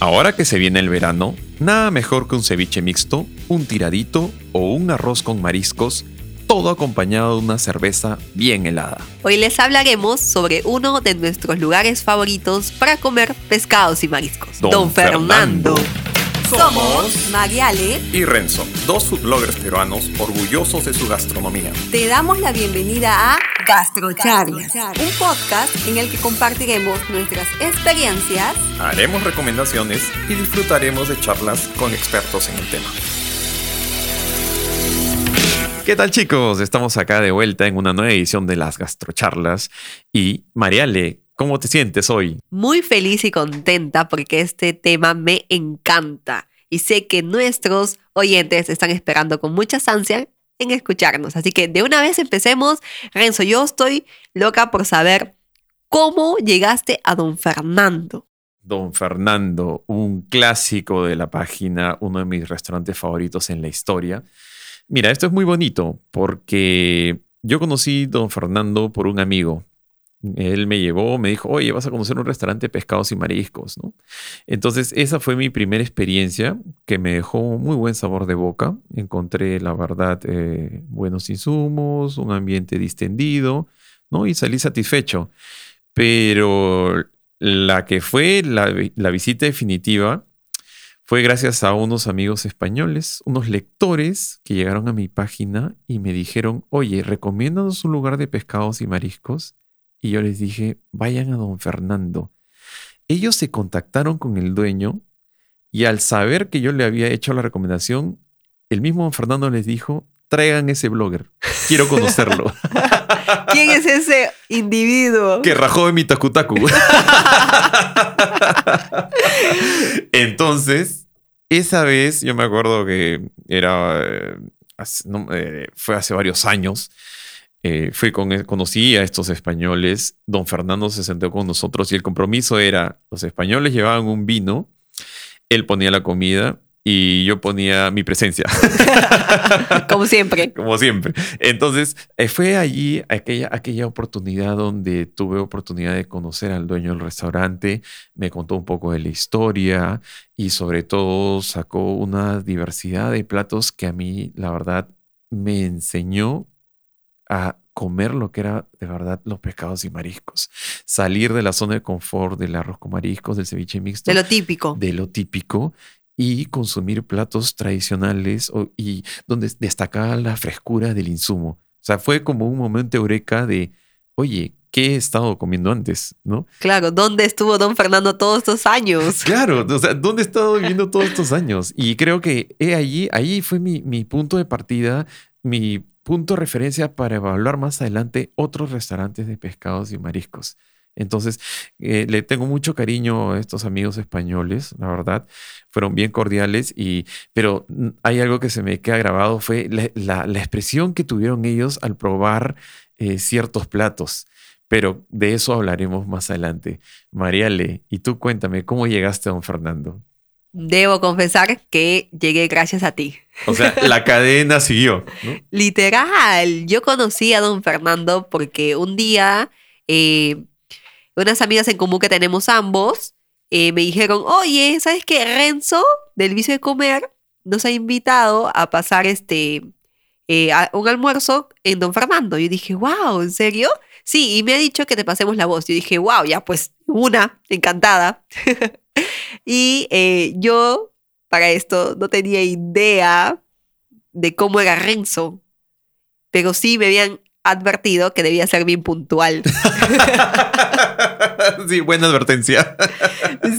Ahora que se viene el verano, nada mejor que un ceviche mixto, un tiradito o un arroz con mariscos, todo acompañado de una cerveza bien helada. Hoy les hablaremos sobre uno de nuestros lugares favoritos para comer pescados y mariscos. Don Fernando. Somos Mariale. Y Renzo, dos foodbloggers peruanos orgullosos de su gastronomía. Te damos la bienvenida a Gastrocharlas, un podcast en el que compartiremos nuestras experiencias, Haremos recomendaciones y disfrutaremos de charlas con expertos en el tema. ¿Qué tal chicos? Estamos acá de vuelta en una nueva edición de las gastrocharlas y Mariale, ¿cómo te sientes hoy? muy feliz y contenta porque este tema me encanta y sé que nuestros oyentes están esperando con mucha ansia en escucharnos. Así que de una vez empecemos. Renzo, yo estoy loca por saber cómo llegaste a Don Fernando. Don Fernando, un clásico de la página, uno de mis restaurantes favoritos en la historia. Mira, esto es muy bonito porque yo conocí Don Fernando por un amigo. Él me llevó, me dijo, oye, vas a conocer un restaurante de pescados y mariscos, ¿no? Entonces, esa fue mi primera experiencia que me dejó muy buen sabor de boca. Encontré, la verdad, eh, buenos insumos, un ambiente distendido, ¿no? Y salí satisfecho. Pero la que fue la, la visita definitiva fue gracias a unos amigos españoles, unos lectores que llegaron a mi página y me dijeron, oye, recomiéndanos un lugar de pescados y mariscos. Y yo les dije, vayan a don Fernando. Ellos se contactaron con el dueño y al saber que yo le había hecho la recomendación, el mismo don Fernando les dijo, traigan ese blogger, quiero conocerlo. ¿Quién es ese individuo? que rajó de mi takutaku. Entonces, esa vez yo me acuerdo que era, eh, hace- no, eh, fue hace varios años. Eh, fui con, conocí a estos españoles. Don Fernando se sentó con nosotros y el compromiso era: los españoles llevaban un vino, él ponía la comida y yo ponía mi presencia. Como siempre. Como siempre. Entonces, eh, fue allí aquella, aquella oportunidad donde tuve oportunidad de conocer al dueño del restaurante, me contó un poco de la historia y sobre todo sacó una diversidad de platos que a mí, la verdad, me enseñó a comer lo que era de verdad los pescados y mariscos. Salir de la zona de confort del arroz con mariscos, del ceviche mixto De lo típico. de lo típico y consumir platos tradicionales o- y donde destacaba la frescura del insumo. O sea, fue como un momento eureka de, oye, ¿qué he estado comiendo antes? ¿No? Claro, ¿dónde estuvo Don Fernando todos estos años? Claro, o sea, ¿dónde he estado viviendo todos estos años? Y creo que he allí, ahí fue mi, mi punto de partida, mi punto de referencia para evaluar más adelante otros restaurantes de pescados y mariscos. Entonces, eh, le tengo mucho cariño a estos amigos españoles, la verdad, fueron bien cordiales, y, pero mm, hay algo que se me queda grabado, fue la, expresión que tuvieron ellos al probar eh, ciertos platos. Pero de eso hablaremos más adelante. Mariale, y tú cuéntame, ¿cómo llegaste a don Fernando? Debo confesar que llegué gracias a ti. O sea, la cadena siguió, ¿no? Literal, yo conocí a don Fernando porque un día eh, unas amigas en común que tenemos ambos eh, me dijeron, oye, ¿sabes qué? Renzo del vicio de comer nos ha invitado a pasar este eh, a un almuerzo en don Fernando. Yo dije, wow, ¿en serio? Sí, y me ha dicho que te pasemos la voz. Yo dije, wow, ya pues una, encantada. y eh, yo para esto no tenía idea de cómo era Renzo, pero sí me habían advertido que debía ser bien puntual. sí, buena advertencia.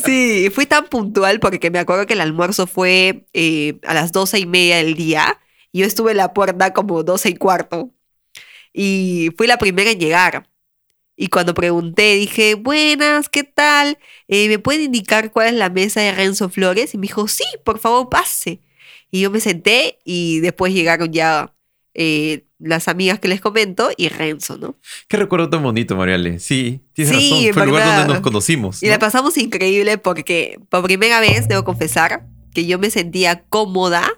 Sí, fui tan puntual porque me acuerdo que el almuerzo fue eh, a las doce y media del día y yo estuve en la puerta como doce y cuarto y fui la primera en llegar. Y cuando pregunté, dije, buenas, ¿qué tal? Eh, ¿Me pueden indicar cuál es la mesa de Renzo Flores? Y me dijo, sí, por favor, pase. Y yo me senté y después llegaron ya eh, las amigas que les comento y Renzo, ¿no? Qué recuerdo tan bonito, Mariale. Sí, tienes Sí, razón. Fue el lugar donde nos conocimos. Y la pasamos increíble porque por primera vez, debo confesar, que yo me sentía cómoda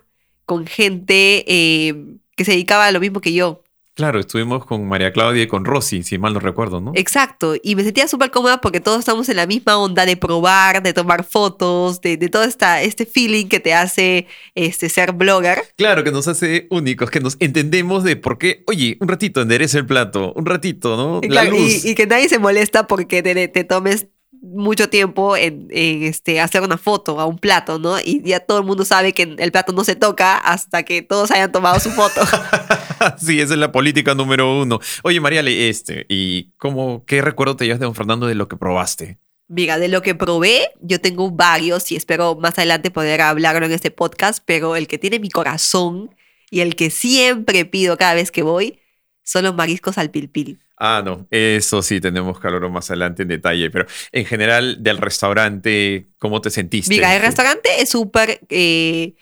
con gente eh, que se dedicaba a lo mismo que yo. Claro, estuvimos con María Claudia y con Rosy, si mal no recuerdo, ¿no? Exacto, y me sentía súper cómoda porque todos estamos en la misma onda de probar, de tomar fotos, de, de todo esta, este feeling que te hace este, ser blogger. Claro, que nos hace únicos, que nos entendemos de por qué, oye, un ratito endereza el plato, un ratito, ¿no? Y, La claro, y- luz. y que nadie se molesta porque te, te tomes mucho tiempo en, en, este, hacer una foto a un plato, ¿no? Y ya todo el mundo sabe que el plato no se toca hasta que todos hayan tomado su foto. sí, esa es la política número uno. Oye, Mariale, este, ¿y cómo, qué recuerdo te llevas de don Fernando de lo que probaste? Mira, de lo que probé, yo tengo varios y espero más adelante poder hablarlo en este podcast, pero el que tiene mi corazón y el que siempre pido cada vez que voy son los mariscos al pilpil. Ah, no, eso sí, tenemos que hablarlo más adelante en detalle, pero en general del restaurante, ¿cómo te sentiste? Mira, el restaurante es súper... eh,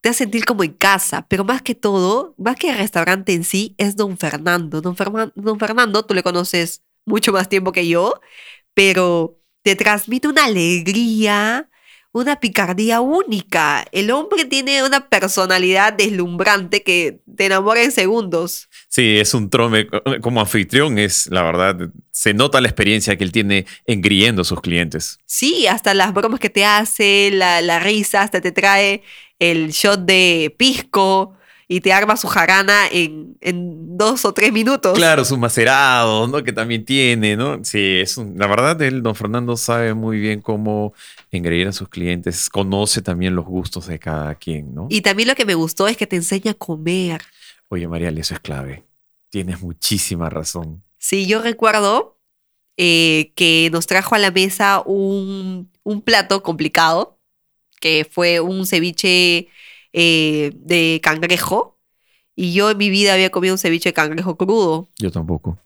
te hace sentir como en casa, pero más que todo, más que el restaurante en sí, es Don Fernando. Don, Ferman- Don Fernando, tú le conoces mucho más tiempo que yo, pero te transmite una alegría, una picardía única. El hombre tiene una personalidad deslumbrante que te enamora en segundos. Sí, es un trome. Como anfitrión, es la verdad, se nota la experiencia que él tiene engriendo a sus clientes. Sí, hasta las bromas que te hace, la, la risa, hasta te trae el shot de pisco y te arma su jarana en, en dos o tres minutos. Claro, sus macerados, ¿no? Que también tiene, ¿no? Sí, es un- la verdad, él, don Fernando, sabe muy bien cómo engreír a sus clientes, conoce también los gustos de cada quien, ¿no? Y también lo que me gustó es que te enseña a comer. Oye, Marial, eso es clave. Tienes muchísima razón. Sí, yo recuerdo eh, que nos trajo a la mesa un, un plato complicado, que fue un ceviche eh, de cangrejo. Y yo en mi vida había comido un ceviche de cangrejo crudo. Yo tampoco.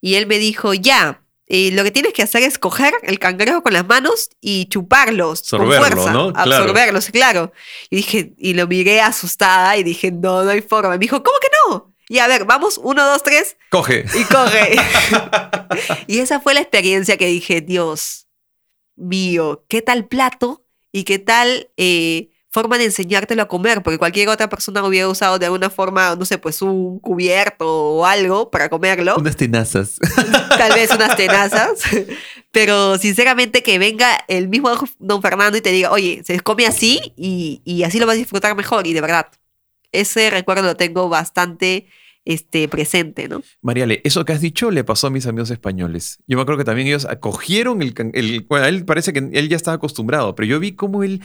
Y él me dijo, ya, eh, lo que tienes que hacer es coger el cangrejo con las manos y chuparlos. Con fuerza, ¿no? Claro. Absorberlos, claro. Y dije, y lo miré asustada y dije, no, no hay forma. Me dijo, ¿cómo que no? Y a ver, vamos, uno, dos, tres, Coge. y corre. y esa fue la experiencia que dije, Dios mío, ¿qué tal plato y qué tal eh, forma de enseñártelo a comer? Porque cualquier otra persona hubiera usado de alguna forma, no sé, pues un cubierto o algo para comerlo Unas tenazas. tal vez unas tenazas, pero sinceramente que venga el mismo don Fernando y te diga, oye, se come así y, y así lo vas a disfrutar mejor y de verdad, ese recuerdo lo tengo bastante este, presente, ¿no? Mariale, eso que has dicho le pasó a mis amigos españoles. Yo me acuerdo que también ellos acogieron el, el bueno, él parece que él ya estaba acostumbrado, pero yo vi cómo él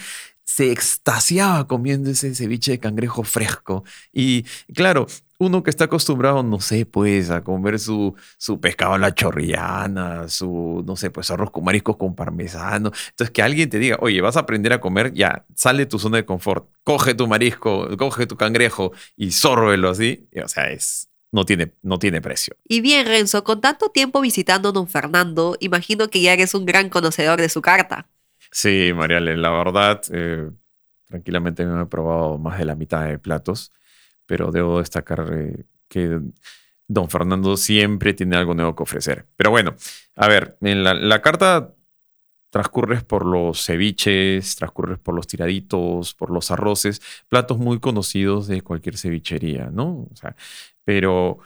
se extasiaba comiendo ese ceviche de cangrejo fresco. Y claro, uno que está acostumbrado, no sé, pues, a comer su, su pescado a la chorrillana, su, no sé, pues, arroz con mariscos con parmesano. Entonces, que alguien te diga, oye, vas a aprender a comer, ya, sale de tu zona de confort, coge tu marisco, coge tu cangrejo y sórbelo así. Y, O sea, es, no tiene, no tiene precio. Y bien, Renzo, con tanto tiempo visitando a don Fernando, imagino que ya eres un gran conocedor de su carta. Sí, Mariale, la verdad, eh, tranquilamente me he probado más de la mitad de platos, pero debo destacar eh, que don Fernando siempre tiene algo nuevo que ofrecer. Pero bueno, a ver, en la, la carta transcurres por los ceviches, transcurres por los tiraditos, por los arroces, platos muy conocidos de cualquier cevichería, ¿no? O sea, pero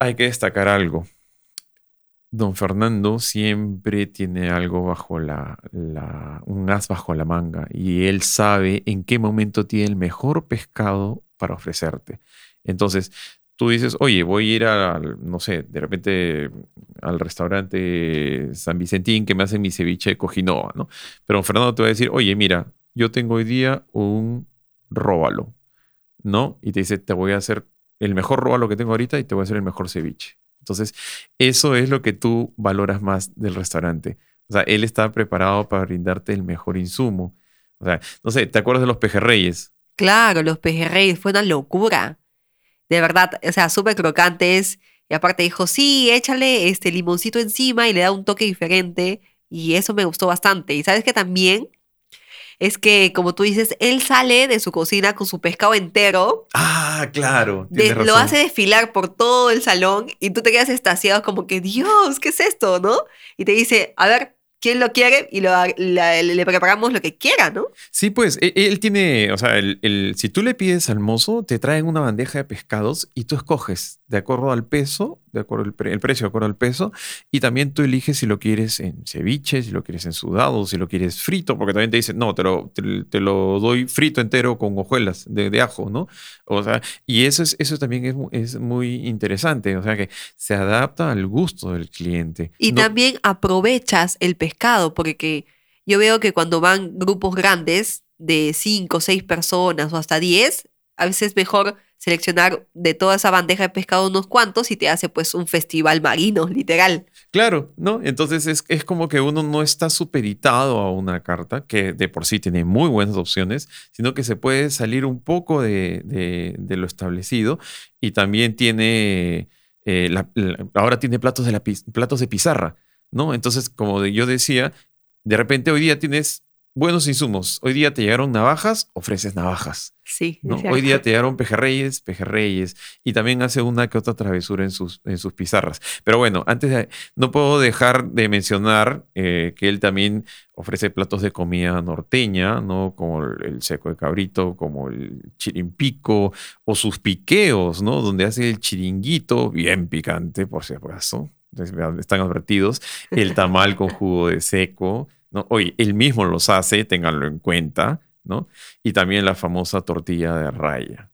hay que destacar algo. Don Fernando siempre tiene algo bajo la, un as bajo la manga y él sabe en qué momento tiene el mejor pescado para ofrecerte. Entonces, tú dices, oye, voy a ir al, no sé, de repente al restaurante San Vicentín que me hacen mi ceviche de cojinoa, ¿no? Pero don Fernando te va a decir, oye, mira, yo tengo hoy día un róbalo, ¿no? Y te dice, te voy a hacer el mejor róbalo que tengo ahorita y te voy a hacer el mejor ceviche. Entonces, eso es lo que tú valoras más del restaurante. O sea, él está preparado para brindarte el mejor insumo. O sea, no sé, ¿te acuerdas de los pejerreyes? Claro, los pejerreyes fue una locura. De verdad, o sea, súper crocantes. Y aparte dijo, sí, échale este limoncito encima y le da un toque diferente. Y eso me gustó bastante. Y sabes que también es que, como tú dices, él sale de su cocina con su pescado entero, Ah, claro. de- lo hace desfilar por todo el salón y tú te quedas estasiado como que, Dios, ¿qué es esto? ¿No? Y te dice, a ver, ¿quién lo quiere? Y lo, la- le preparamos lo que quiera, ¿no? Sí, pues e- él tiene, o sea, el, el- si tú le pides al mozo, te traen una bandeja de pescados y tú escoges. De acuerdo al peso, de acuerdo al el precio de acuerdo al peso, y también tú eliges si lo quieres en ceviche, si lo quieres en sudado, si lo quieres frito, porque también te dicen, no, te lo, te, lo doy frito entero con hojuelas de, ajo, ¿no? O sea, y eso, es, eso también es, es, muy interesante, o sea, que se adapta al gusto del cliente. Y también aprovechas el pescado, porque yo veo que cuando van grupos grandes de 5 o 6 personas o hasta 10, a veces es mejor seleccionar de toda esa bandeja de pescado unos cuantos y te hace pues un festival marino, literal. Claro, ¿no? Entonces es, es como que uno no está supeditado a una carta, que de por sí tiene muy buenas opciones, sino que se puede salir un poco de, de, lo establecido y también tiene, eh, ahora tiene platos de, la, platos de pizarra, ¿no? Entonces, como yo decía, de repente hoy día tienes buenos insumos. Hoy día te llegaron navajas, ofreces navajas. Sí. ¿no? Hoy día te llegaron pejerreyes, pejerreyes. Y también hace una que otra travesura en sus, en sus pizarras. Pero bueno, antes de, no puedo dejar de mencionar eh, que él también ofrece platos de comida norteña, ¿no? Como el seco de cabrito, como el chirimpico, o sus piqueos, ¿no? Donde hace el chiringuito, bien picante, por si acaso. Están advertidos. El tamal con jugo de seco ¿no? Oye, él mismo los hace, ténganlo en cuenta, ¿no? Y también la famosa tortilla de raya.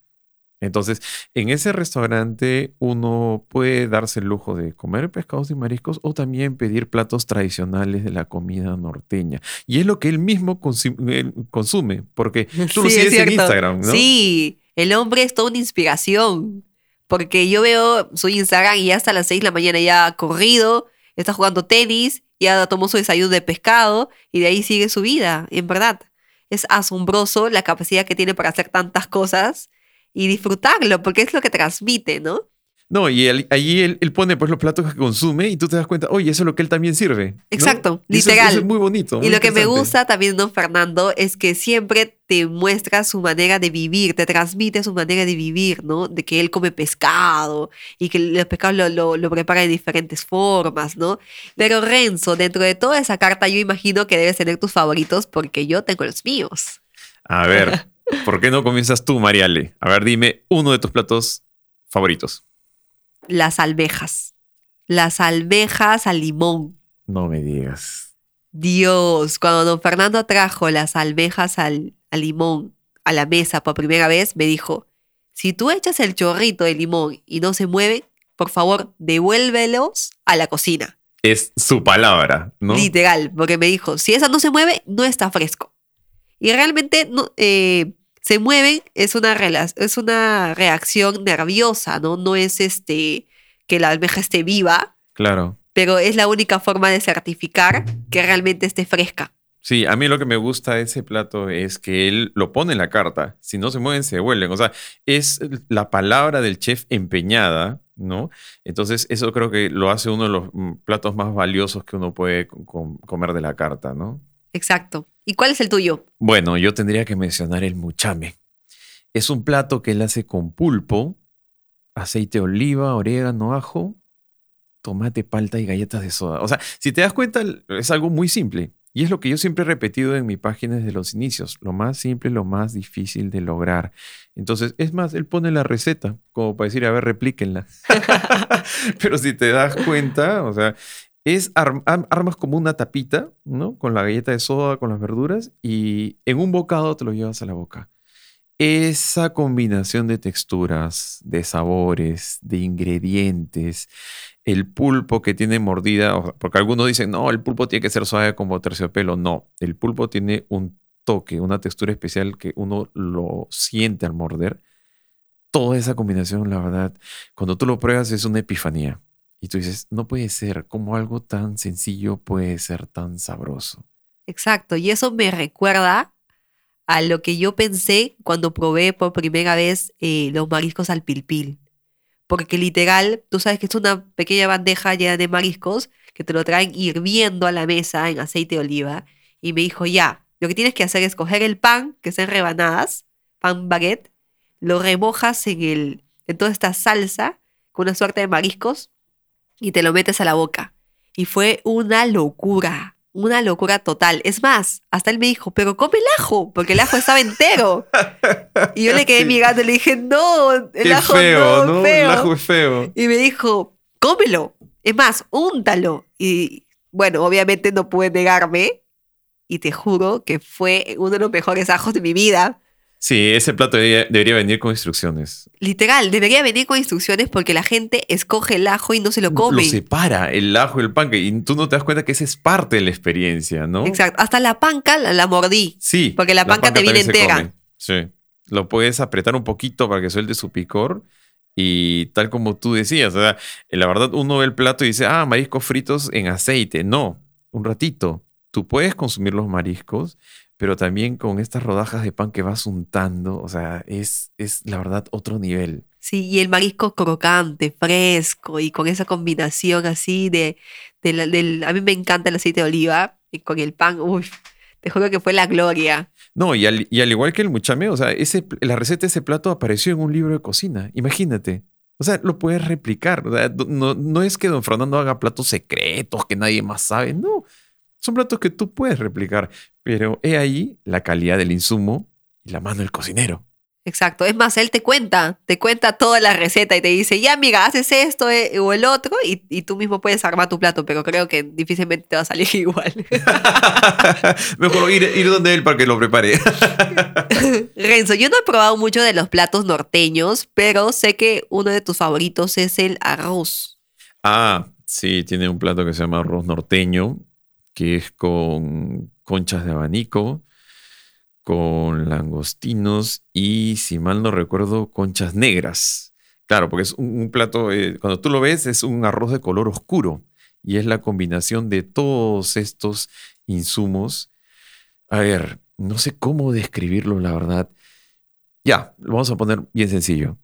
Entonces, en ese restaurante uno puede darse el lujo de comer pescados y mariscos o también pedir platos tradicionales de la comida norteña. Y es lo que él mismo consume, porque tú lo sigues en Instagram, ¿no? Sí, el hombre es toda una inspiración, porque yo veo su Instagram y ya hasta las 6 de la mañana ya ha corrido, está jugando tenis ya tomó su desayuno de pescado y de ahí sigue su vida, en verdad. Es asombroso la capacidad que tiene para hacer tantas cosas y disfrutarlo, porque es lo que transmite, ¿no? No, y allí él, pone pues los platos que consume y tú te das cuenta, oye, eso es lo que él también sirve. Exacto, literal. es, muy bonito. y lo que me gusta también, don Fernando, es que siempre te muestra su manera de vivir, te transmite su manera de vivir, ¿no? De que él come pescado y que los pescados lo, lo, prepara de diferentes formas, ¿no? Pero Renzo, dentro de toda esa carta, yo imagino que debes tener tus favoritos porque yo tengo los míos. A ver, ¿por qué no comienzas tú, Mariale? A ver, dime uno de tus platos favoritos las almejas. Las almejas al limón. No me digas. Dios, cuando don Fernando trajo las almejas al, limón a la mesa por primera vez, me dijo, si tú echas el chorrito de limón y no se mueve, por favor, devuélvelos a la cocina. Es su palabra, ¿no? Literal, porque me dijo, si esa no se mueve, no está fresco. Y realmente no, eh, se mueven es una, es una reacción nerviosa, ¿no? No es este que la almeja esté viva. Claro. Pero es la única forma de certificar que realmente esté fresca. Sí, a mí lo que me gusta de ese plato es que él lo pone en la carta. Si no se mueven, se vuelven. O sea, es la palabra del chef empeñada, ¿no? Entonces, eso creo que lo hace uno de los mm, platos más valiosos que uno puede comer de la carta, ¿no? Exacto. ¿Y cuál es el tuyo? Bueno, yo tendría que mencionar el muchame. Es un plato que él hace con pulpo, aceite de oliva, orégano, ajo, tomate, palta y galletas de soda. O sea, si te das cuenta, es algo muy simple. Y es lo que yo siempre he repetido en mi página desde los inicios. Lo más simple, lo más difícil de lograr. Entonces, es más, él pone la receta como para decir, a ver, replíquenla. Pero si te das cuenta, o sea, es armas como una tapita, ¿no? Con la galleta de soda, con las verduras, y en un bocado te lo llevas a la boca. Esa combinación de texturas, de sabores, de ingredientes, el pulpo que tiene mordida, porque algunos dicen, no, el pulpo tiene que ser suave como terciopelo. No, el pulpo tiene un toque, una textura especial que uno lo siente al morder. Toda esa combinación, la verdad, cuando tú lo pruebas es una epifanía. Y tú dices, no puede ser, como algo tan sencillo puede ser tan sabroso. Exacto, y eso me recuerda a lo que yo pensé cuando probé por primera vez eh, los mariscos al pilpil. Porque literal, tú sabes que es una pequeña bandeja llena de mariscos que te lo traen hirviendo a la mesa en aceite de oliva. Y me dijo, ya, lo que tienes que hacer es coger el pan, que en rebanadas, pan baguette, lo remojas en, el, en toda esta salsa con una suerte de mariscos y te lo metes a la boca. Y fue una locura. una locura total. Es más, hasta él me dijo, pero come el ajo, porque el ajo estaba entero. Y yo le quedé Sí. mirando y le dije, no, el Qué ajo feo, no, ¿no? feo. El ajo es feo. Y me dijo, cómelo. Es más, úntalo. Y bueno, obviamente no pude negarme. Y te juro que fue uno de los mejores ajos de mi vida. Sí, ese plato debería, debería venir con instrucciones. Literal, debería venir con instrucciones porque la gente escoge el ajo y no se lo come. Lo separa, el ajo y el pan, y tú no te das cuenta que esa es parte de la experiencia, ¿no? Exacto. Hasta la panca la, la mordí. Sí. Porque la panca te viene entera. Sí. Lo puedes apretar un poquito para que suelte su picor. Y tal como tú decías, o sea, la verdad uno ve el plato y dice, ah, mariscos fritos en aceite. No, un ratito. Tú puedes consumir los mariscos, pero también con estas rodajas de pan que vas untando, o sea, es, es la verdad otro nivel. Sí, y el marisco crocante, fresco, y con esa combinación así de, de la- del... A mí me encanta el aceite de oliva, y con el pan, uy, te juro que fue la gloria. No, y al, y al igual que el muchame, o sea, ese, la receta de ese plato apareció en un libro de cocina. Imagínate. O sea, lo puedes replicar. O sea, no, no es que don Fernando haga platos secretos que nadie más sabe. No. Son platos que tú puedes replicar. Pero he ahí la calidad del insumo y la mano del cocinero. Exacto. Es más, él te cuenta, te cuenta toda la receta y te dice, ya amiga, haces esto eh, o el otro y, y tú mismo puedes armar tu plato, pero creo que difícilmente te va a salir igual. Mejor ir, ir donde él para que lo prepare. Renzo, yo no he probado mucho de los platos norteños, pero sé que uno de tus favoritos es el arroz. Ah, sí, tiene un plato que se llama arroz norteño, que es con conchas de abanico, con langostinos y, si mal no recuerdo, conchas negras. Claro, porque es un, plato, eh, cuando tú lo ves, es un arroz de color oscuro y es la combinación de todos estos insumos. A ver, no sé cómo describirlo, la verdad. Ya, lo vamos a poner bien sencillo.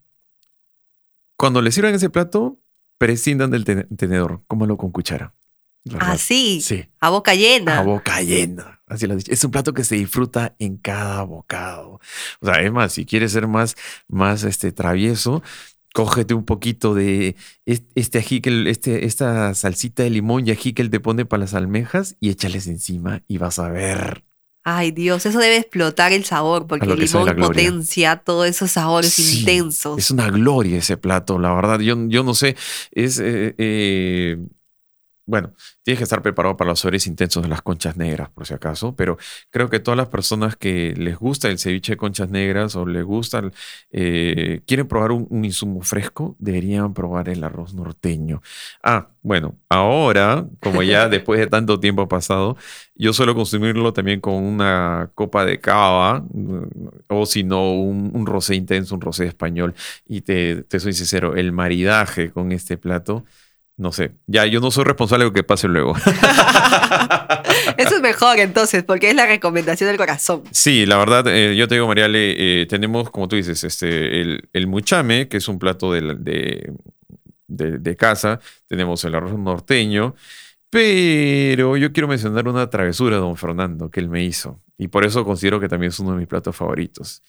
Cuando le sirvan ese plato, prescindan del ten- tenedor, cómalo con cuchara. Verdad. Así, Sí, a boca llena. a boca llena. Así lo has dicho. Es un plato que se disfruta en cada bocado. O sea, es más, si quieres ser más, más este, travieso, cógete un poquito de es- este ají, que este, esta salsita de limón y ají que él te pone para las almejas y échales encima y vas a ver. Ay, Dios, eso debe explotar el sabor, porque el limón potencia todos esos sabores Sí, intensos. Es una gloria ese plato, la verdad. Yo, yo no sé, es... eh, eh, bueno, tienes que estar preparado para los sabores intensos de las conchas negras, por si acaso, pero creo que todas las personas que les gusta el ceviche de conchas negras o les gusta, el- eh, quieren probar un, un insumo fresco, deberían probar el arroz norteño. Ah, bueno, ahora, como ya después de tanto tiempo pasado, yo suelo consumirlo también con una copa de cava mm, o si no, un, un rosé intenso, un rosé español. Y te, te soy sincero, el maridaje con este plato, no sé, ya yo no soy responsable de lo que pase luego. Eso es mejor entonces, porque es la recomendación del corazón. Sí, la verdad, eh, yo te digo, Mariale, eh, tenemos, como tú dices, este, el, el muchame, que es un plato de, de, de- de casa, tenemos el arroz norteño, pero yo quiero mencionar una travesura don Fernando que él me hizo, y por eso considero que también es uno de mis platos favoritos.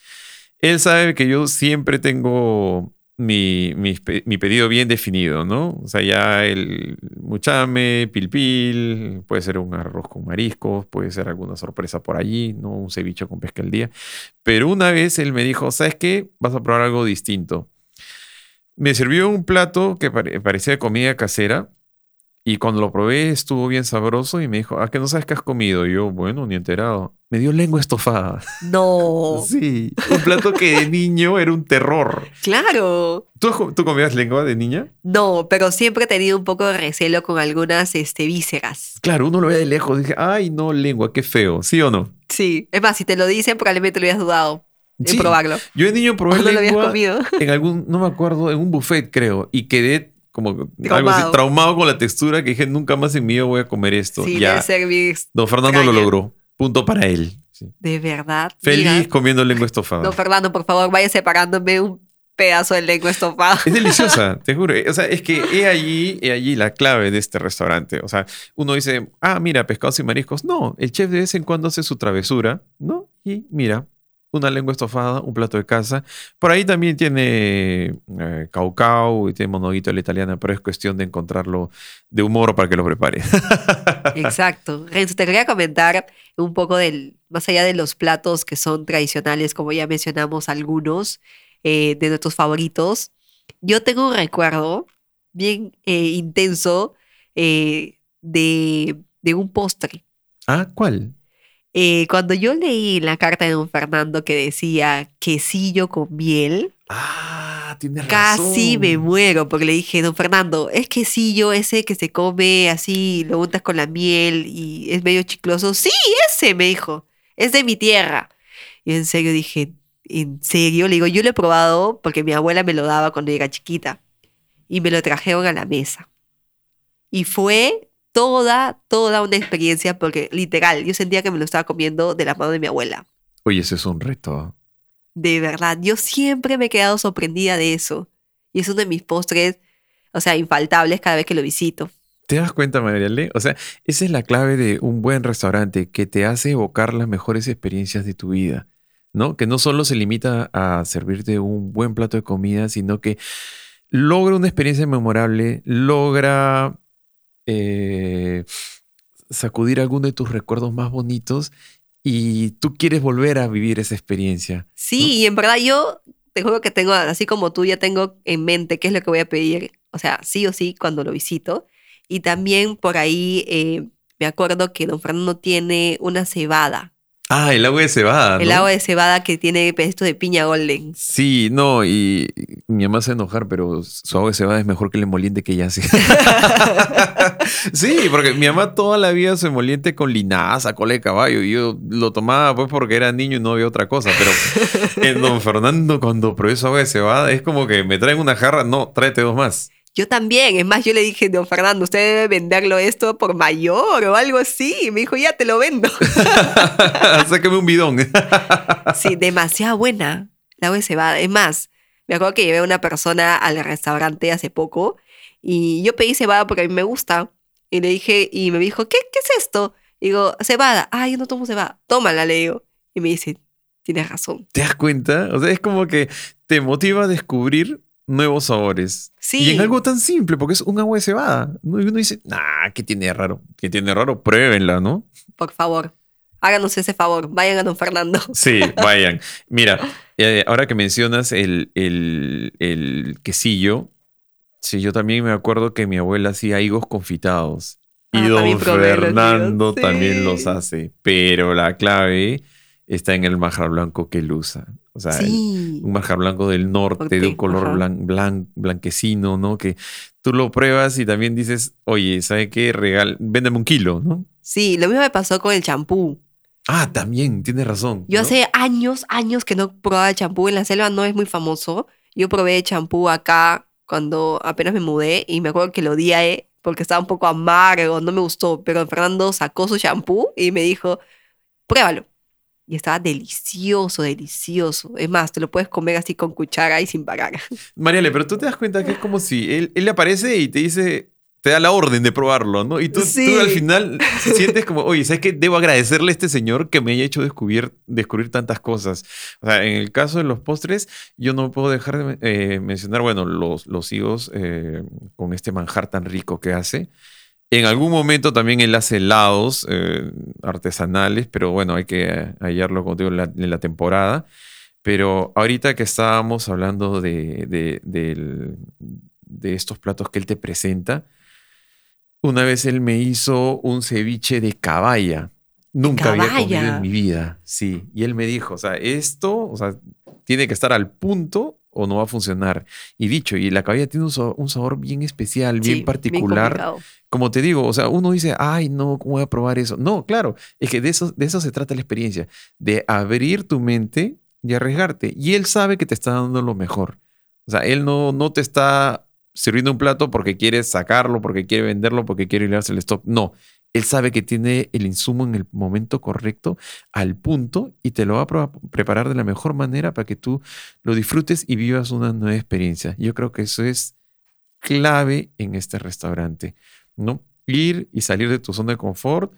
Él sabe que yo siempre tengo mi, mi pe- mi pedido bien definido, ¿no? O sea, ya el muchame, pilpil, puede ser un arroz con mariscos, puede ser alguna sorpresa por allí, ¿no? Un ceviche con pesca al día. Pero una vez él me dijo, ¿sabes qué? Vas a probar algo distinto. Me sirvió un plato que pare- parecía comida casera y cuando lo probé estuvo bien sabroso y me dijo, ¿a que no sabes qué has comido? Y yo, bueno, ni enterado. Me dio lengua estofada. No, Sí, un plato que de niño era un terror. claro. ¿Tú, tú comías lengua de niña? No, pero siempre he tenido un poco de recelo con algunas este, vísceras. Claro, uno lo ve de lejos. Dije, ay, no, lengua, qué feo. ¿Sí o no? Sí, es más, si te lo dicen, probablemente lo habías dudado en Sí. probarlo. Yo de niño probé no lo habías lengua comido. en algún, no me acuerdo, en un buffet, creo, y quedé como algo así, Traumado. traumado con la textura que dije, nunca más en mi vida voy a comer esto. Sí, ya, don Fernando lo logró. Punto para él. Sí. De verdad. Feliz Mira. comiendo lengua estofada. No, Fernando, por favor, vaya separándome un pedazo de lengua estofada. Es deliciosa, te juro. O sea, es que he allí, he allí la clave de este restaurante. O sea, uno dice, ah, mira, pescados y mariscos. No, el chef de vez en cuando hace su travesura, ¿no? Y mira, una lengua estofada, un plato de casa. Por ahí también tiene eh, caucao y tiene monoguito a la italiana, pero es cuestión de encontrarlo de humor para que lo prepare. Exacto. Renzo, te quería comentar un poco del, más allá de los platos que son tradicionales, como ya mencionamos algunos eh, de nuestros favoritos. Yo tengo un recuerdo bien eh, intenso eh, de, de un postre. ah, ¿cuál? Eh, cuando yo leí la carta de don Fernando que decía quesillo con miel, Ah, tienes casi razón. me muero porque le dije, don Fernando, es quesillo ese que se come así, lo untas con la miel y es medio chicloso. Sí, ese, me dijo, es de mi tierra. Y en serio dije, ¿en serio? Le digo, yo lo he probado porque mi abuela me lo daba cuando era chiquita y me lo trajeron a la mesa. Y fue toda, toda una experiencia porque literal, yo sentía que me lo estaba comiendo de la mano de mi abuela. Oye, ese es un reto. De verdad, yo siempre me he quedado sorprendida de eso. Y es uno de mis postres, o sea, infaltables cada vez que lo visito. ¿Te das cuenta, Mariale? O sea, esa es la clave de un buen restaurante que te hace evocar las mejores experiencias de tu vida, ¿no? Que no solo se limita a servirte un buen plato de comida, sino que logra una experiencia memorable, logra eh, sacudir alguno de tus recuerdos más bonitos y tú quieres volver a vivir esa experiencia. Sí, en verdad yo te juro que tengo, así como tú, ya tengo en mente qué es lo que voy a pedir, o sea, sí o sí cuando lo visito. Y también por ahí eh, me acuerdo que don Fernando tiene una cebada, Ah, el agua de cebada. el agua de cebada que tiene esto de piña golden. Sí, no, y y mi mamá se enojar, pero su agua de cebada es mejor que el emoliente que ella hace. sí, porque mi mamá toda la vida se emoliente con linaza, cola de caballo, y yo lo tomaba pues porque era niño y no había otra cosa, pero en Don Fernando cuando probé su agua de cebada es como que me traen una jarra, no, tráete dos más. Yo también, es más, yo le dije, don Fernando, usted debe venderlo esto por mayor o algo así. Y me dijo, ya te lo vendo. Sáqueme un bidón. Sí, demasiado buena la agua de cebada. Es más, me acuerdo que llevé a una persona al restaurante hace poco y yo pedí cebada porque a mí me gusta. Y le dije, y me dijo, ¿qué, qué es esto? Digo, cebada. Ah, yo no tomo cebada. Tómala, le digo. Y me dice, tienes razón. ¿Te das cuenta? O sea, es como que te motiva a descubrir nuevos sabores. Sí. Y en algo tan simple, porque es un agua de cebada. ¿no? Y uno dice, nah, ¿qué tiene de raro? ¿Qué tiene de raro? Pruébenla, ¿no? Por favor, háganos ese favor. Vayan a don Fernando. Sí, vayan. Mira, eh, ahora que mencionas el, el, el quesillo, sí, yo también me acuerdo que mi abuela hacía higos confitados. Y Ah, don Fernando también los hace. Pero la clave está en el majar blanco que él usa. O sea, el- un manjar blanco del norte, de un color ajá. blan- blan- blanquecino, ¿no? Que tú lo pruebas y también dices, oye, ¿sabe qué? Regal, véndeme un kilo, ¿no? Sí, lo mismo me pasó con el champú. Ah, también, tienes razón. Yo ¿no? hace años, años que no probaba champú. En la selva no es muy famoso. Yo probé champú acá cuando apenas me mudé y me acuerdo que lo odié porque estaba un poco amargo, no me gustó. Pero Fernando sacó su champú y me dijo, pruébalo. Y estaba delicioso, delicioso. Es más, te lo puedes comer así con cuchara y sin parar. Mariale, pero tú te das cuenta que es como si él, él le aparece y te dice, te da la orden de probarlo, ¿no? Y tú, Sí. tú al final sientes como, oye, ¿sabes qué? Debo agradecerle a este señor que me haya hecho descubrir, descubrir tantas cosas. O sea, en el caso de los postres, yo no puedo dejar de eh, mencionar, bueno, los, los higos eh, con este manjar tan rico que hace. En algún momento también él hace helados eh, artesanales, pero bueno, hay que hallarlo contigo en la, en la temporada. Pero ahorita que estábamos hablando de, de, del- de estos platos que él te presenta, una vez él me hizo un ceviche de caballa. Nunca había comido en mi vida, sí. Y él me dijo, o sea, esto, o sea, tiene que estar al punto o no va a funcionar. Y dicho, y la caballa tiene un sabor, un sabor bien especial, bien Sí, particular como te digo, o sea, uno dice, ay, no, ¿cómo voy a probar eso? No, claro, es que de eso, de eso se trata la experiencia, de abrir tu mente y arriesgarte. Y él sabe que te está dando lo mejor. O sea, él no, no te está sirviendo un plato porque quiere sacarlo, porque quiere venderlo, porque quiere librarse el stock. No, él sabe que tiene el insumo en el momento correcto, al punto, y te lo va a preparar de la mejor manera para que tú lo disfrutes y vivas una nueva experiencia. Yo creo que eso es clave en este restaurante. ¿no? Ir y salir de tu zona de confort,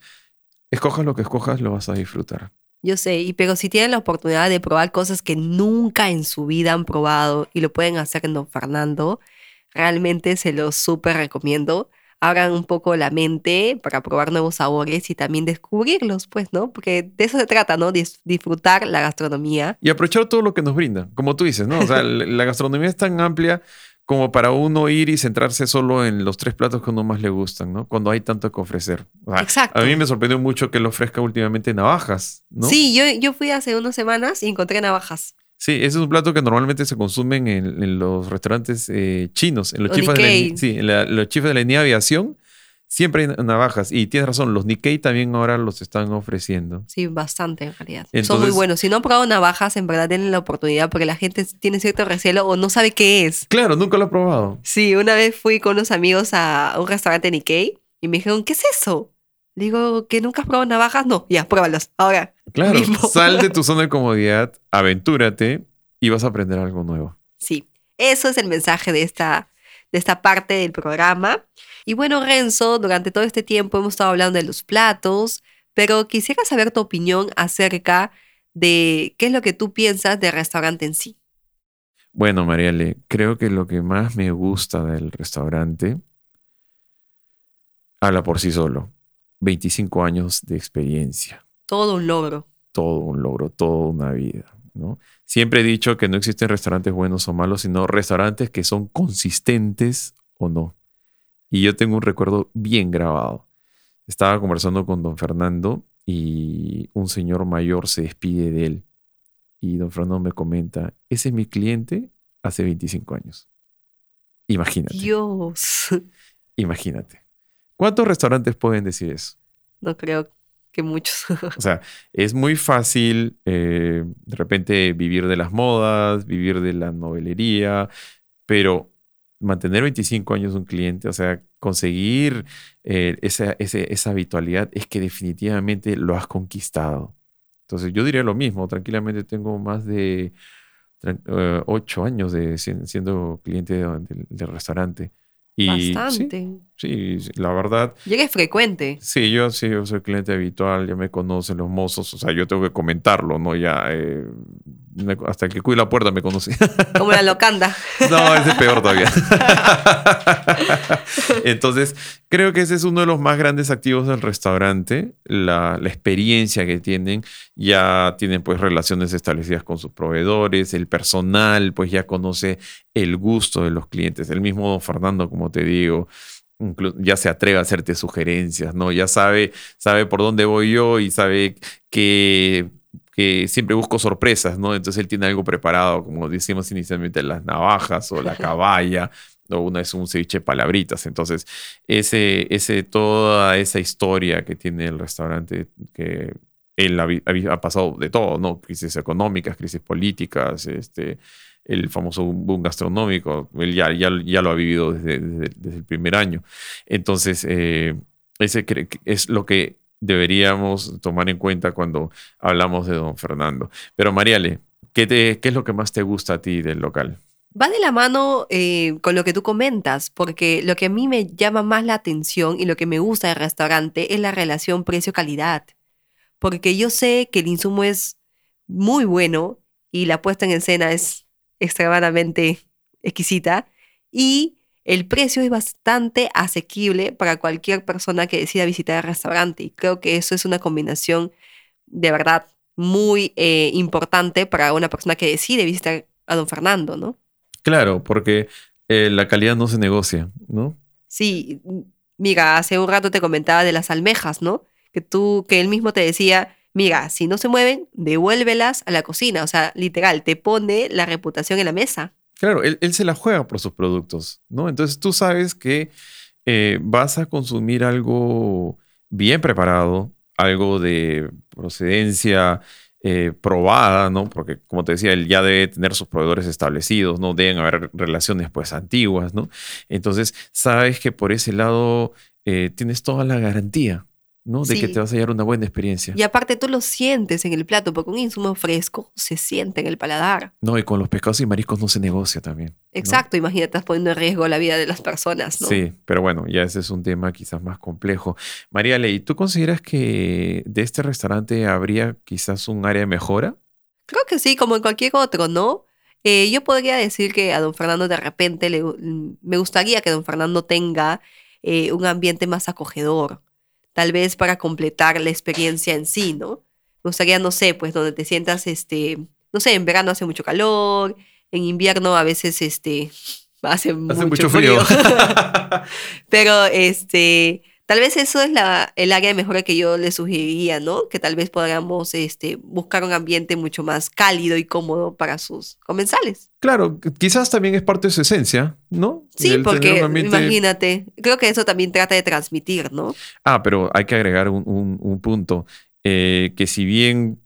escojas lo que escojas, lo vas a disfrutar. Yo sé, y pero si tienen la oportunidad de probar cosas que nunca en su vida han probado y lo pueden hacer en Don Fernando, realmente se los súper recomiendo. Abran un poco la mente para probar nuevos sabores y también descubrirlos, pues, ¿no? Porque de eso se trata, ¿no? Dis- disfrutar la gastronomía. Y aprovechar todo lo que nos brinda, como tú dices, ¿no? O sea, la gastronomía es tan amplia como para uno ir y centrarse solo en los tres platos que a uno más le gustan, ¿no? Cuando hay tanto que ofrecer. O sea, Exacto. A mí me sorprendió mucho que él ofrezca últimamente navajas, ¿no? Sí, yo, yo fui hace unas semanas y encontré navajas. Sí, ese es un plato que normalmente se consumen en, en los restaurantes eh, chinos, en los chifas de la, sí, en la- los chifas de la línea de aviación. Siempre hay navajas. Y tienes razón, los Nikkei también ahora los están ofreciendo. Sí, bastante en realidad. Son muy buenos. Si no han probado navajas, en verdad denle la oportunidad porque la gente tiene cierto recelo o no sabe qué es. Claro, nunca lo he probado. Sí, una vez fui con unos amigos a un restaurante Nikkei y me dijeron, ¿qué es eso? Digo, ¿que nunca has probado navajas? No, ya, pruébalas. Ahora. Claro, Mismo. sal de tu zona de comodidad, aventúrate y vas a aprender algo nuevo. Sí, eso es el mensaje de esta, de esta parte del programa. Y bueno, Renzo, durante todo este tiempo hemos estado hablando de los platos, pero quisiera saber tu opinión acerca de qué es lo que tú piensas del restaurante en sí. Bueno, Mariale, creo que lo que más me gusta del restaurante habla por sí solo. 25 años de experiencia. Todo un logro. todo un logro, toda una vida. ¿no? Siempre he dicho que no existen restaurantes buenos o malos, sino restaurantes que son consistentes o no. Y yo tengo un recuerdo bien grabado. Estaba conversando con don Fernando y un señor mayor se despide de él. Y don Fernando me comenta, ese es mi cliente hace 25 años. Imagínate, Dios, imagínate. ¿Cuántos restaurantes pueden decir eso? no creo que muchos. O sea, es muy fácil eh, de repente vivir de las modas, vivir de la novelería, pero mantener 25 años un cliente, o sea, conseguir eh, esa, ese- esa habitualidad es que definitivamente lo has conquistado. Entonces yo diría lo mismo, tranquilamente tengo más de eh, ocho años de sien- siendo cliente de- del, restaurante. Y Bastante. Sí, sí, la verdad, Llegué frecuente. Sí, yo sí, yo soy cliente habitual, ya me conocen los mozos, o sea, yo tengo que comentarlo, ¿no? Ya, eh, hasta el que cuide la puerta me conoce. Como la locanda. no, ese es peor todavía. Entonces, creo que ese es uno de los más grandes activos del restaurante, la, la experiencia que tienen, ya tienen pues relaciones establecidas con sus proveedores, el personal pues ya conoce el gusto de los clientes, el mismo don Fernando, como te digo, ya se atreve a hacerte sugerencias, ¿no? Ya sabe, sabe por dónde voy yo y sabe que, que siempre busco sorpresas, ¿no? Entonces él tiene algo preparado, como decimos inicialmente, las navajas o la caballa, o una es un ceviche de palabritas. Entonces, ese, ese, toda esa historia que tiene el restaurante, que él ha, ha pasado de todo, ¿no? Crisis económicas, crisis políticas, este, el famoso boom gastronómico, él ya, ya, ya lo ha vivido desde, desde- el primer año. Entonces, eh, ese es lo que deberíamos tomar en cuenta cuando hablamos de don Fernando. Pero Mariale, ¿qué, te- ¿qué es lo que más te gusta a ti del local? Va de la mano eh, con lo que tú comentas, porque lo que a mí me llama más la atención y lo que me gusta del restaurante es la relación precio-calidad. Porque yo sé que el insumo es muy bueno y la puesta en escena es extremadamente exquisita y el precio es bastante asequible para cualquier persona que decida visitar el restaurante. Y creo que eso es una combinación de verdad muy eh, importante para una persona que decide visitar a don Fernando, ¿no? Claro, porque eh, la calidad no se negocia, ¿no? Sí, mira, hace un rato te comentaba de las almejas, ¿no? Que tú, que él mismo te decía, mira, si no se mueven, devuélvelas a la cocina. O sea, literal, te pone la reputación en la mesa. Claro, él, se la juega por sus productos, ¿no? Entonces tú sabes que eh, vas a consumir algo bien preparado, algo de procedencia eh, probada, ¿no? Porque como te decía, él ya debe tener sus proveedores establecidos, ¿no? Deben haber relaciones pues antiguas, ¿no? Entonces sabes que por ese lado eh, tienes toda la garantía, ¿no? De que te vas a llevar una buena experiencia. Y aparte tú lo sientes en el plato, porque un insumo fresco se siente en el paladar. No, y con los pescados y mariscos no se negocia también. ¿no? Exacto, imagínate, estás poniendo en riesgo la vida de las personas, ¿no? Sí, pero bueno, ya ese es un tema quizás más complejo. María Ley, ¿tú consideras que de este restaurante habría quizás un área de mejora? Creo que sí, como en cualquier otro, ¿no? Eh, yo podría decir que a don Fernando de repente le, gu- me gustaría que don Fernando tenga eh, un ambiente más acogedor, tal vez para completar la experiencia en sí, ¿no? Me gustaría, no sé, pues donde te sientas, este, no sé, en verano hace mucho calor, en invierno a veces, este, hace, Hace mucho, mucho frío. frío. Pero, este, tal vez eso es la, el área de mejora que yo le sugeriría, ¿no? Que tal vez podamos, este, buscar un ambiente mucho más cálido y cómodo para sus comensales. claro, quizás también es parte de su esencia, ¿no? Sí, El porque ambiente- imagínate, creo que eso también trata de transmitir, ¿no? Ah, pero hay que agregar un, un- un punto, eh, que si bien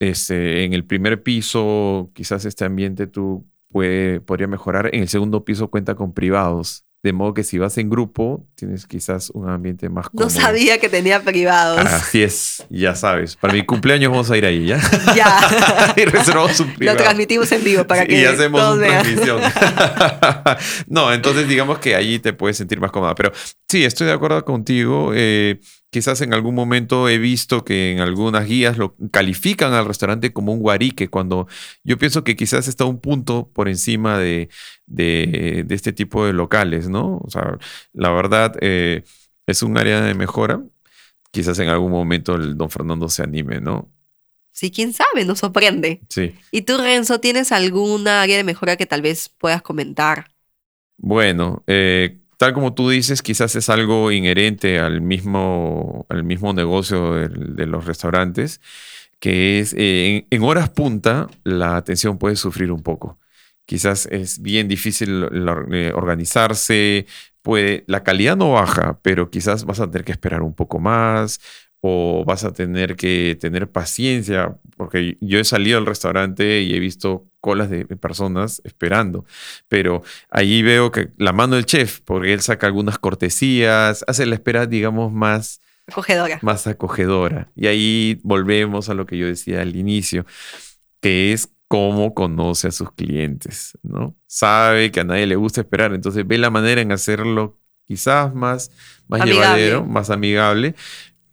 este, en el primer piso quizás este ambiente tú puede, podría mejorar, en el segundo piso cuenta con privados. De modo que si vas en grupo, tienes quizás un ambiente más No cómodo. sabía que tenía privados. Así es, ya sabes. Para mi cumpleaños vamos a ir ahí, ¿ya? Ya. y reservamos un Lo privado. transmitimos en vivo para Sí, que y hacemos todos una vean. transmisión. no, entonces digamos que allí te puedes sentir más cómoda. Pero sí, estoy de acuerdo contigo. eh, quizás en algún momento he visto que en algunas guías lo califican al restaurante como un guarique, cuando yo pienso que quizás está un punto por encima de, de- de este tipo de locales, ¿no? O sea, la verdad eh, es un área de mejora. Quizás en algún momento el don Fernando se anime, ¿no? Sí, quién sabe, nos sorprende. Sí. ¿Y tú, Renzo, tienes alguna área de mejora que tal vez puedas comentar? Bueno, eh, tal como tú dices, quizás es algo inherente al mismo, al mismo negocio de, los restaurantes, que es eh, en, horas punta la atención puede sufrir un poco. Quizás es bien difícil eh, organizarse, puede, la calidad no baja, pero quizás vas a tener que esperar un poco más o vas a tener que tener paciencia, porque yo he salido al restaurante y he visto colas de personas esperando, pero allí veo que la mano del chef, porque él saca algunas cortesías, hace la espera, digamos, más, Acogedora. más acogedora. Y ahí volvemos a lo que yo decía al inicio, que es cómo conoce a sus clientes, ¿no? Sabe que a nadie le gusta esperar, entonces ve la manera en hacerlo quizás más, más Amigable. llevadero, más amigable.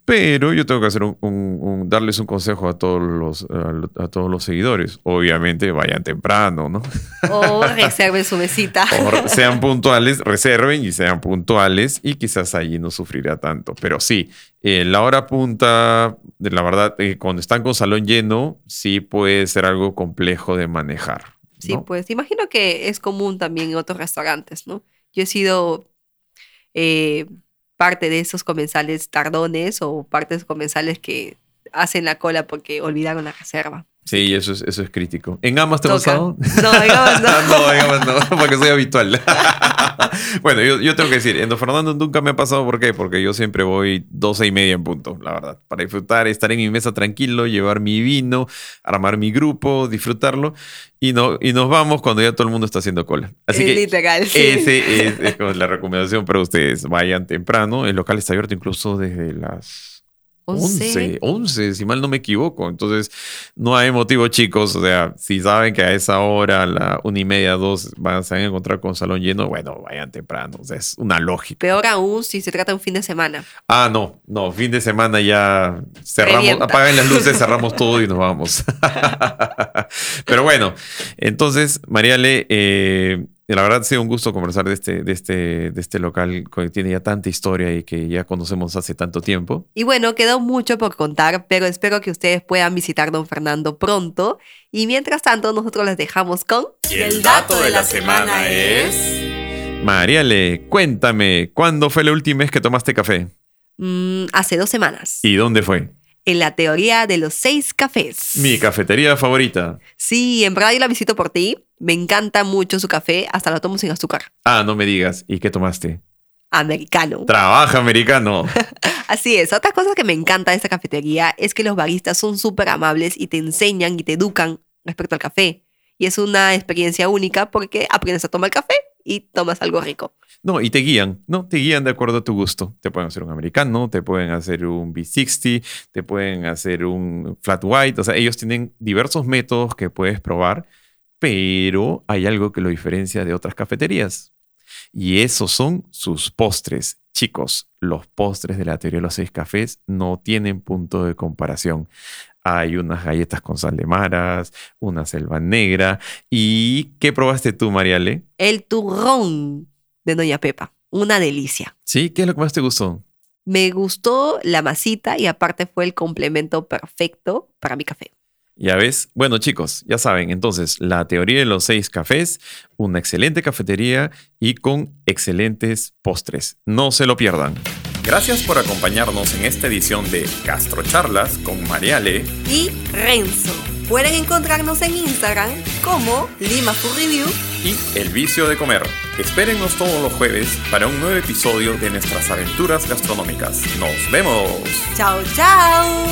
Pero yo tengo que hacer un, un- un- darles un consejo a todos los a, a todos los seguidores. Obviamente vayan temprano, ¿no? O reserven su mesita. O sean puntuales, reserven y sean puntuales y quizás allí no sufrirá tanto. Pero sí, eh, la hora punta, de la verdad, eh, cuando están con salón lleno, sí puede ser algo complejo de manejar. Sí, pues imagino que es común también en otros restaurantes, ¿no? Yo he sido eh, parte de esos comensales tardones o partes comensales que hacen la cola porque olvidaron la reserva. Sí, eso es, eso es crítico. ¿En Amas te ha pasado? No, digamos, no. no, en no, porque soy habitual. bueno, yo, yo tengo que decir, en Don Fernando nunca me ha pasado, ¿por qué? Porque yo siempre voy doce y media en punto, la verdad, para disfrutar, estar en mi mesa tranquilo, llevar mi vino, armar mi grupo, disfrutarlo, y, no, y nos vamos cuando ya todo el mundo está haciendo cola. Así que literal. sí. ese es, es la recomendación para ustedes. Vayan temprano. El local está abierto incluso desde las 11, 11, si mal no me equivoco. Entonces, no hay motivo, chicos. O sea, si saben que a esa hora, a la una y media, dos, van a encontrar con salón lleno, bueno, vayan temprano. O sea, es una lógica. Peor aún si se trata de un fin de semana. Ah, no, no, fin de semana ya cerramos, Revienta. apagan las luces, cerramos todo y nos vamos. Pero bueno, entonces, Mariale, eh, la verdad ha sido un gusto conversar de este, de este, de este local que tiene ya tanta historia y que ya conocemos hace tanto tiempo. Y bueno, quedó mucho por contar, pero espero que ustedes puedan visitar Don Fernando pronto. Y mientras tanto, nosotros les dejamos con... Y el dato de la semana es... Mariale, cuéntame, ¿cuándo fue la última vez que tomaste café? mm, hace dos semanas. ¿Y dónde fue? En la teoría de los seis cafés. Mi cafetería favorita. Sí, en verdad yo la visito por ti. Me encanta mucho su café, hasta lo tomo sin azúcar. Ah, no me digas. ¿Y qué tomaste? Americano. Trabaja americano. Así es. Otra cosa que me encanta de esta cafetería es que los baristas son súper amables y te enseñan y te educan respecto al café. Y es una experiencia única porque aprendes a tomar café y tomas algo rico. No, y te guían, ¿no? Te guían de acuerdo a tu gusto. Te pueden hacer un americano, te pueden hacer un B60, te pueden hacer un flat white. O sea, ellos tienen diversos métodos que puedes probar, pero hay algo que lo diferencia de otras cafeterías. Y esos son sus postres. Chicos, los postres de la teoría de los seis cafés no tienen punto de comparación. Hay unas galletas con sal de maras, una selva negra. ¿Y qué probaste tú, Mariale? El turrón de Doña Pepa. Una delicia. ¿Sí? ¿Qué es lo que más te gustó? Me gustó la masita y aparte fue el complemento perfecto para mi café. Ya ves. Bueno, chicos, ya saben, entonces, la teoría de los seis cafés, una excelente cafetería y con excelentes postres. No se lo pierdan. Gracias por acompañarnos en esta edición de Charlas con Mariale y Renzo. Pueden encontrarnos en Instagram como Lima Food Review y El Vicio de Comer. Espérennos todos los jueves para un nuevo episodio de nuestras aventuras gastronómicas. ¡Nos vemos! ¡Chao, chao!